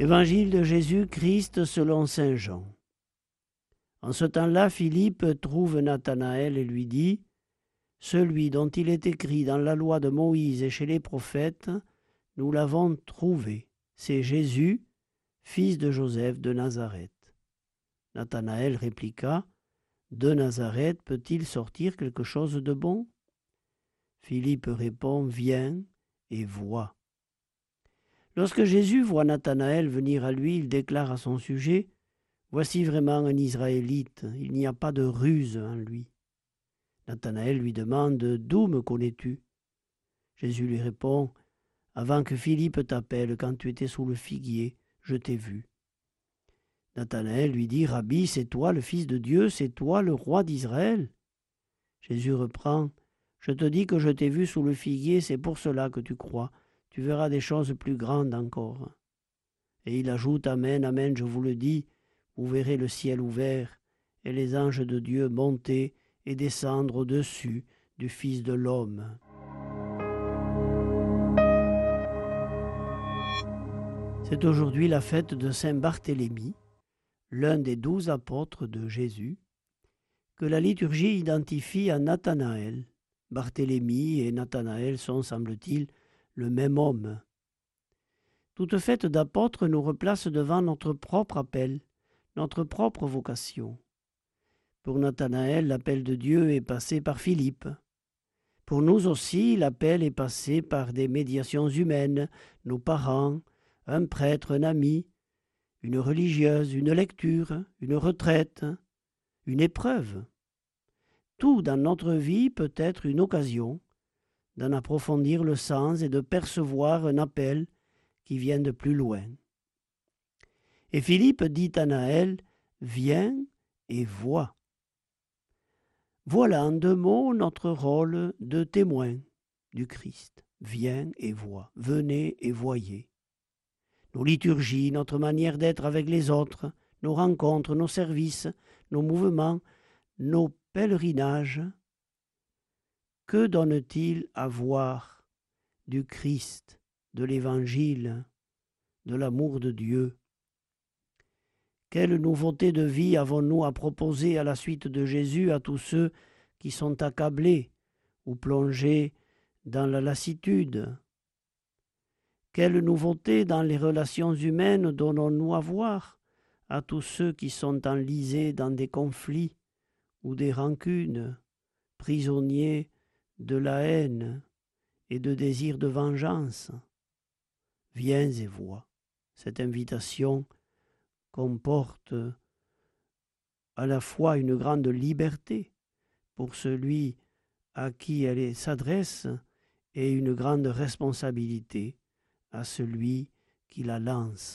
Évangile de Jésus-Christ selon Saint Jean. En ce temps-là, Philippe trouve Nathanaël et lui dit Celui dont il est écrit dans la loi de Moïse et chez les prophètes, nous l'avons trouvé. C'est Jésus, fils de Joseph de Nazareth. Nathanaël répliqua De Nazareth peut-il sortir quelque chose de bon? Philippe répond Viens et vois. Lorsque Jésus voit Nathanaël venir à lui, il déclare à son sujet Voici vraiment un Israélite, il n'y a pas de ruse en lui. Nathanaël lui demande D'où me connais-tu? Jésus lui répond Avant que Philippe t'appelle, quand tu étais sous le figuier, je t'ai vu. Nathanaël lui dit Rabbi, c'est toi le Fils de Dieu, c'est toi le roi d'Israël? Jésus reprend Je te dis que je t'ai vu sous le figuier, c'est pour cela que tu crois tu verras des choses plus grandes encore. Et il ajoute Amen, Amen, je vous le dis, vous verrez le ciel ouvert et les anges de Dieu monter et descendre au-dessus du Fils de l'homme. C'est aujourd'hui la fête de Saint Barthélemy, l'un des douze apôtres de Jésus, que la liturgie identifie à Nathanaël. Barthélemy et Nathanaël sont, semble-t-il, le même homme. Toute fête d'apôtre nous replace devant notre propre appel, notre propre vocation. Pour Nathanaël, l'appel de Dieu est passé par Philippe. Pour nous aussi, l'appel est passé par des médiations humaines, nos parents, un prêtre, un ami, une religieuse, une lecture, une retraite, une épreuve. Tout dans notre vie peut être une occasion d'en approfondir le sens et de percevoir un appel qui vient de plus loin. Et Philippe dit à Naël, Viens et vois. Voilà en deux mots notre rôle de témoin du Christ. Viens et vois, venez et voyez. Nos liturgies, notre manière d'être avec les autres, nos rencontres, nos services, nos mouvements, nos pèlerinages que donne-t-il à voir du Christ, de l'Évangile, de l'amour de Dieu? Quelle nouveauté de vie avons-nous à proposer à la suite de Jésus à tous ceux qui sont accablés ou plongés dans la lassitude? Quelle nouveauté dans les relations humaines donnons-nous à voir à tous ceux qui sont enlisés dans des conflits ou des rancunes, prisonniers de la haine et de désir de vengeance. Viens et vois. Cette invitation comporte à la fois une grande liberté pour celui à qui elle s'adresse et une grande responsabilité à celui qui la lance.